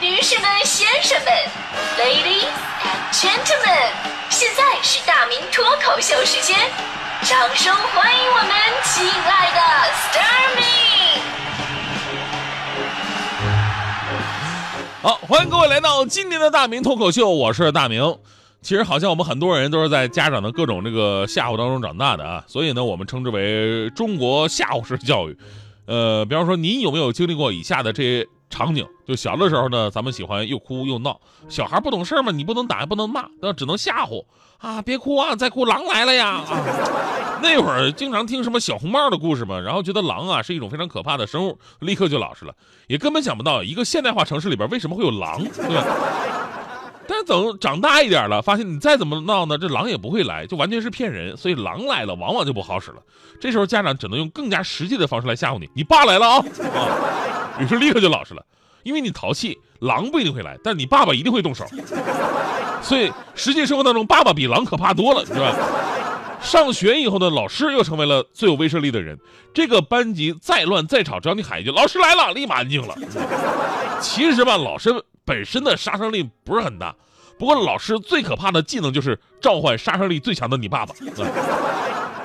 女士们、先生们，Ladies and Gentlemen，现在是大明脱口秀时间，掌声欢迎我们亲爱的 Starmy！好，欢迎各位来到今年的大明脱口秀，我是大明。其实好像我们很多人都是在家长的各种这个吓唬当中长大的啊，所以呢，我们称之为中国吓唬式教育。呃，比方说，您有没有经历过以下的这些场景？就小的时候呢，咱们喜欢又哭又闹，小孩不懂事嘛，你不能打，也不能骂，那只能吓唬啊，别哭啊，再哭狼来了呀！啊，那会儿经常听什么小红帽的故事嘛，然后觉得狼啊是一种非常可怕的生物，立刻就老实了，也根本想不到一个现代化城市里边为什么会有狼，对吧？但是等长大一点了，发现你再怎么闹呢，这狼也不会来，就完全是骗人。所以狼来了，往往就不好使了。这时候家长只能用更加实际的方式来吓唬你：你爸来了啊！啊，于是立刻就老实了，因为你淘气，狼不一定会来，但是你爸爸一定会动手。所以实际生活当中，爸爸比狼可怕多了，是吧？上学以后呢，老师又成为了最有威慑力的人。这个班级再乱再吵，只要你喊一句“老师来了”，立马安静了。其实吧，老师。本身的杀伤力不是很大，不过老师最可怕的技能就是召唤杀伤力最强的你爸爸。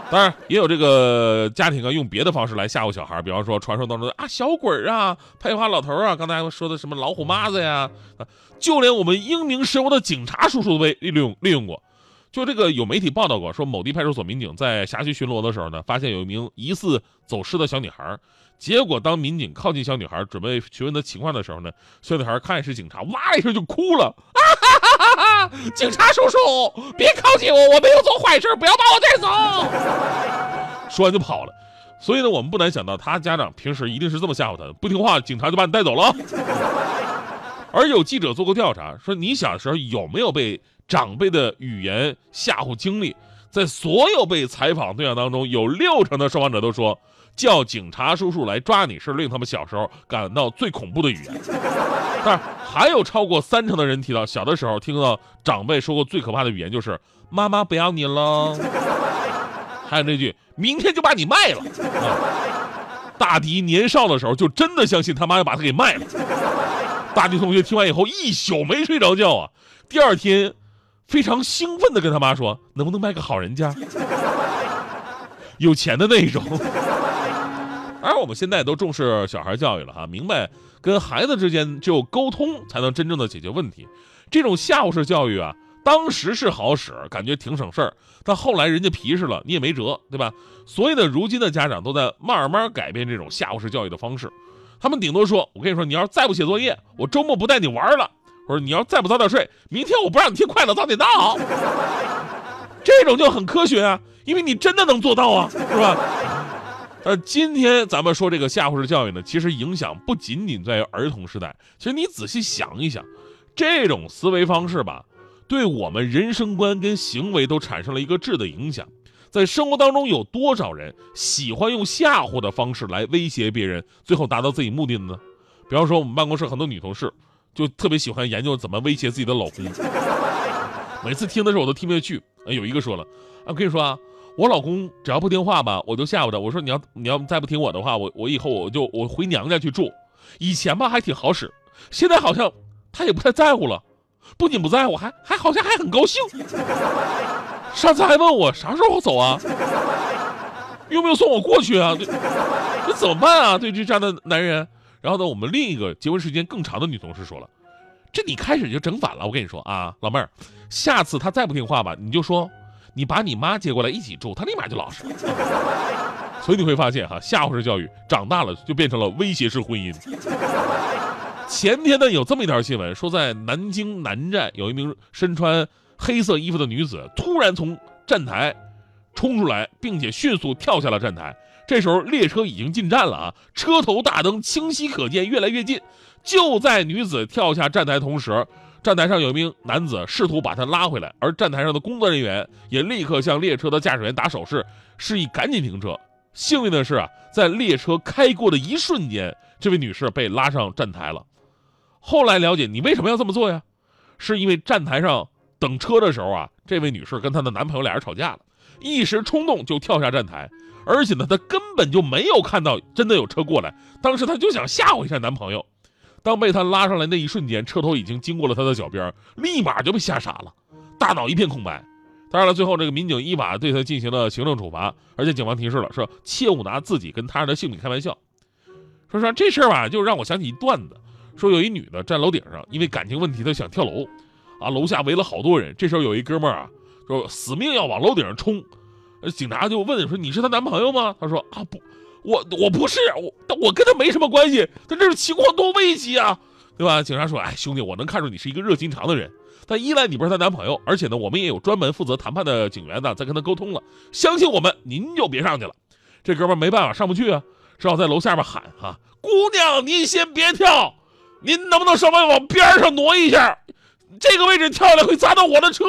当然也有这个家庭啊，用别的方式来吓唬小孩，比方说传说当中的啊小鬼啊、太花老头啊，刚才说的什么老虎妈子呀，就连我们英明神武的警察叔叔都被利用利用过。就这个有媒体报道过，说某地派出所民警在辖区巡逻的时候呢，发现有一名疑似走失的小女孩。结果，当民警靠近小女孩，准备询问她情况的时候呢，小女孩看是警察，哇一声就哭了，啊哈哈哈哈！警察叔叔，别靠近我，我没有做坏事，不要把我带走。说完就跑了。所以呢，我们不难想到，他家长平时一定是这么吓唬他的，不听话，警察就把你带走了。而有记者做过调查，说你小时候有没有被长辈的语言吓唬经历？在所有被采访对象当中，有六成的受访者都说。叫警察叔叔来抓你是令他们小时候感到最恐怖的语言，但是还有超过三成的人提到小的时候听到长辈说过最可怕的语言就是“妈妈不要你了”，还有那句“明天就把你卖了”。大迪年少的时候就真的相信他妈要把他给卖了。大迪同学听完以后一宿没睡着觉啊，第二天非常兴奋的跟他妈说：“能不能卖个好人家，有钱的那一种。”而我们现在都重视小孩教育了哈，明白跟孩子之间只有沟通才能真正的解决问题。这种吓唬式教育啊，当时是好使，感觉挺省事儿，但后来人家皮实了，你也没辙，对吧？所以呢，如今的家长都在慢慢改变这种吓唬式教育的方式。他们顶多说：“我跟你说，你要是再不写作业，我周末不带你玩了；或者你要再不早点睡，明天我不让你听快乐早点到。”这种就很科学啊，因为你真的能做到啊，是吧？呃，今天咱们说这个吓唬式教育呢，其实影响不仅仅在于儿童时代。其实你仔细想一想，这种思维方式吧，对我们人生观跟行为都产生了一个质的影响。在生活当中，有多少人喜欢用吓唬的方式来威胁别人，最后达到自己目的的呢？比方说，我们办公室很多女同事，就特别喜欢研究怎么威胁自己的老公。每次听的时候，我都听不下去。有一个说了，啊，我跟你说啊。我老公只要不听话吧，我就吓唬他。我说你要你要再不听我的话，我我以后我就我回娘家去住。以前吧还挺好使，现在好像他也不太在乎了。不仅不在乎，还还好像还很高兴。上次还问我啥时候走啊？用不用送我过去啊？这怎么办啊？对这样的男人。然后呢，我们另一个结婚时间更长的女同事说了：“这你开始就整反了。我跟你说啊，老妹儿，下次他再不听话吧，你就说。”你把你妈接过来一起住，他立马就老实了。所以你会发现哈，吓唬式教育长大了就变成了威胁式婚姻。前天呢，有这么一条新闻，说在南京南站有一名身穿黑色衣服的女子突然从站台冲出来，并且迅速跳下了站台。这时候列车已经进站了啊，车头大灯清晰可见，越来越近。就在女子跳下站台同时。站台上有一名男子试图把她拉回来，而站台上的工作人员也立刻向列车的驾驶员打手势，示意赶紧停车。幸运的是啊，在列车开过的一瞬间，这位女士被拉上站台了。后来了解，你为什么要这么做呀？是因为站台上等车的时候啊，这位女士跟她的男朋友俩人吵架了，一时冲动就跳下站台，而且呢，她根本就没有看到真的有车过来，当时她就想吓唬一下男朋友。当被他拉上来那一瞬间，车头已经经过了他的脚边，立马就被吓傻了，大脑一片空白。当然了，最后这个民警依法对他进行了行政处罚，而且警方提示了，说切勿拿自己跟他人的性命开玩笑。说实话，这事儿吧，就让我想起一段子，说有一女的站楼顶上，因为感情问题，她想跳楼，啊，楼下围了好多人。这时候有一哥们儿啊，说死命要往楼顶上冲，警察就问说：“你是她男朋友吗？”他说：“啊，不，我我不是，我我跟他没什么关系。他这是情况多危急啊，对吧？”警察说：“哎，兄弟，我能看出你是一个热心肠的人。”但一来你不是她男朋友，而且呢，我们也有专门负责谈判的警员呢，在跟她沟通了。相信我们，您就别上去了。这哥们没办法，上不去啊，只好在楼下边喊：“哈，姑娘，您先别跳，您能不能稍微往边上挪一下？这个位置跳下来会砸到我的车，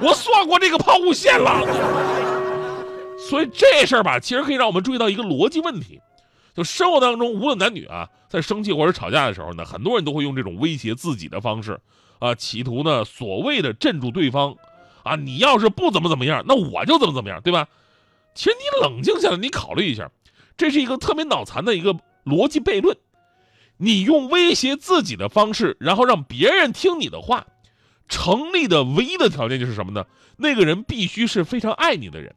我算过这个抛物线了。”所以这事儿吧，其实可以让我们注意到一个逻辑问题：就生活当中，无论男女啊，在生气或者吵架的时候呢，很多人都会用这种威胁自己的方式。啊，企图呢，所谓的镇住对方，啊，你要是不怎么怎么样，那我就怎么怎么样，对吧？其实你冷静下来，你考虑一下，这是一个特别脑残的一个逻辑悖论。你用威胁自己的方式，然后让别人听你的话，成立的唯一的条件就是什么呢？那个人必须是非常爱你的人。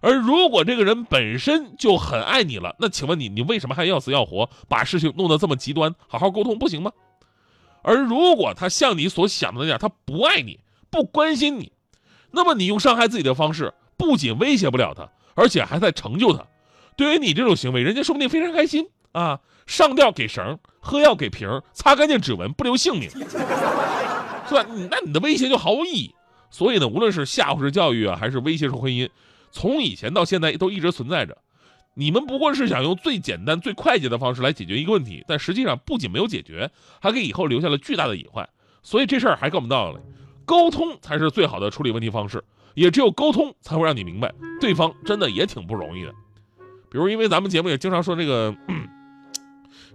而如果这个人本身就很爱你了，那请问你，你为什么还要死要活把事情弄得这么极端？好好沟通不行吗？而如果他像你所想的那样，他不爱你，不关心你，那么你用伤害自己的方式，不仅威胁不了他，而且还在成就他。对于你这种行为，人家说不定非常开心啊！上吊给绳，喝药给瓶，擦干净指纹，不留姓名，是吧？那你的威胁就毫无意义。所以呢，无论是吓唬式教育啊，还是威胁式婚姻，从以前到现在都一直存在着。你们不过是想用最简单、最快捷的方式来解决一个问题，但实际上不仅没有解决，还给以后留下了巨大的隐患。所以这事儿还跟我们道理：沟通才是最好的处理问题方式，也只有沟通才会让你明白对方真的也挺不容易的。比如，因为咱们节目也经常说这个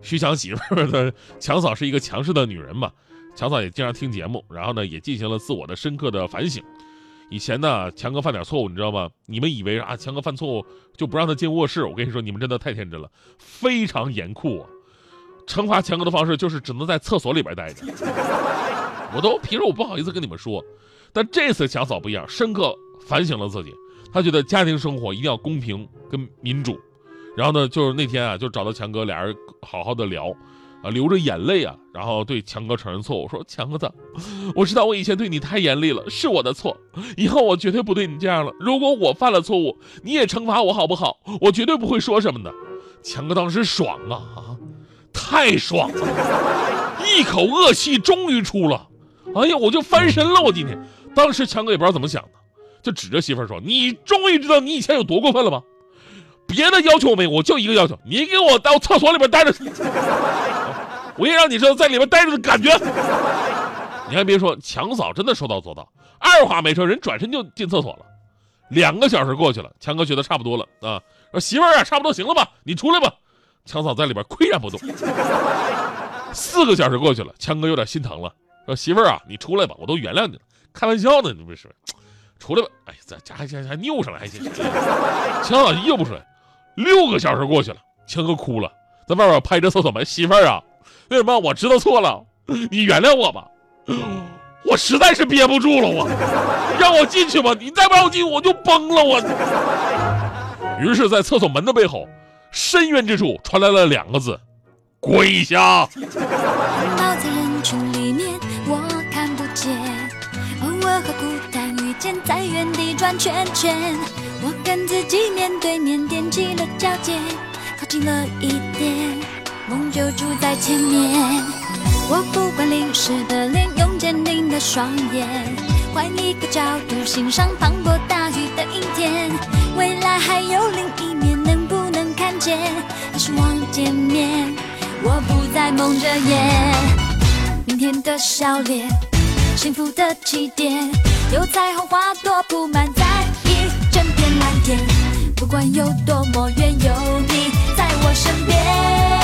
徐强媳妇的强嫂是一个强势的女人嘛，强嫂也经常听节目，然后呢也进行了自我的深刻的反省。以前呢，强哥犯点错误，你知道吗？你们以为啊，强哥犯错误就不让他进卧室？我跟你说，你们真的太天真了，非常严酷啊！惩罚强哥的方式就是只能在厕所里边待着。我都平时我不好意思跟你们说，但这次强嫂不一样，深刻反省了自己，她觉得家庭生活一定要公平跟民主。然后呢，就是那天啊，就找到强哥，俩人好好的聊。啊，流着眼泪啊，然后对强哥承认错误，说：“强哥子，我知道我以前对你太严厉了，是我的错，以后我绝对不对你这样了。如果我犯了错误，你也惩罚我好不好？我绝对不会说什么的。”强哥当时爽啊啊，太爽了，一口恶气终于出了。哎呀，我就翻身了，我今天。当时强哥也不知道怎么想的，就指着媳妇儿说：“你终于知道你以前有多过分了吧？别的要求没，我就一个要求，你给我到厕所里边待着。”我也让你知道在里面待着的感觉。你还别说，强嫂真的说到做到，二话没说，人转身就进厕所了。两个小时过去了，强哥觉得差不多了啊，说媳妇儿啊，差不多行了吧，你出来吧。强嫂在里边岿然不动。四个小时过去了，强哥有点心疼了，说媳妇儿啊，你出来吧，我都原谅你了，开玩笑呢，你不是？出来吧，哎，这这还还还拗上了，还行。强嫂依旧不出来。六个小时过去了，强哥哭了，在外边拍着厕所门，媳妇儿啊。为什么我知道错了？你原谅我吧，我实在是憋不住了，我让我进去吧，你再不让我进，我就崩了，我。于是，在厕所门的背后，深渊之处传来了两个字：跪下。单遇见，在原地转圈圈。我跟自己面对面，踮起了脚尖，靠近了一点。梦就住在前面，我不管淋湿的脸，用坚定的双眼，换一个角度欣赏磅礴大雨的阴天。未来还有另一面，能不能看见？还是望见面？我不再蒙着眼，明天的笑脸，幸福的起点，有彩虹花朵铺满在一整片蓝天。不管有多么远，有你在我身边。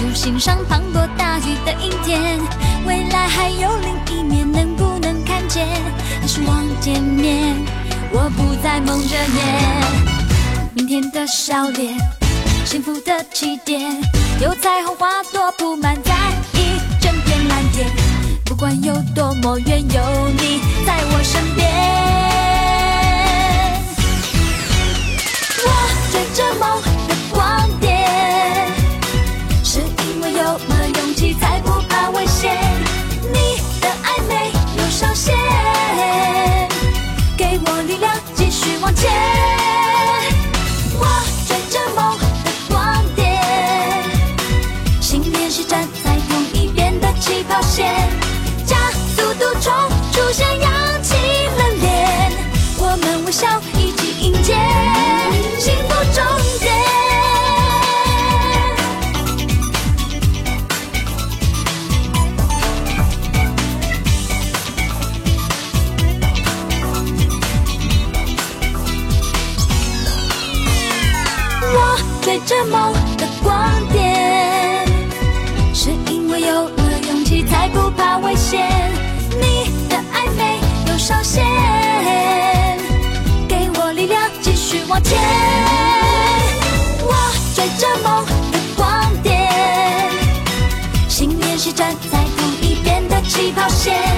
图欣赏磅礴大雨的阴天。未来还有另一面，能不能看见？还是望见面？我不再蒙着眼。明天的笑脸，幸福的起点，有彩虹花朵铺满在一整片蓝天。不管有多么远，有你在我身边。我追着梦的光笑一起迎接幸福终点。我追着梦的光点，是因为有了勇气，才不怕连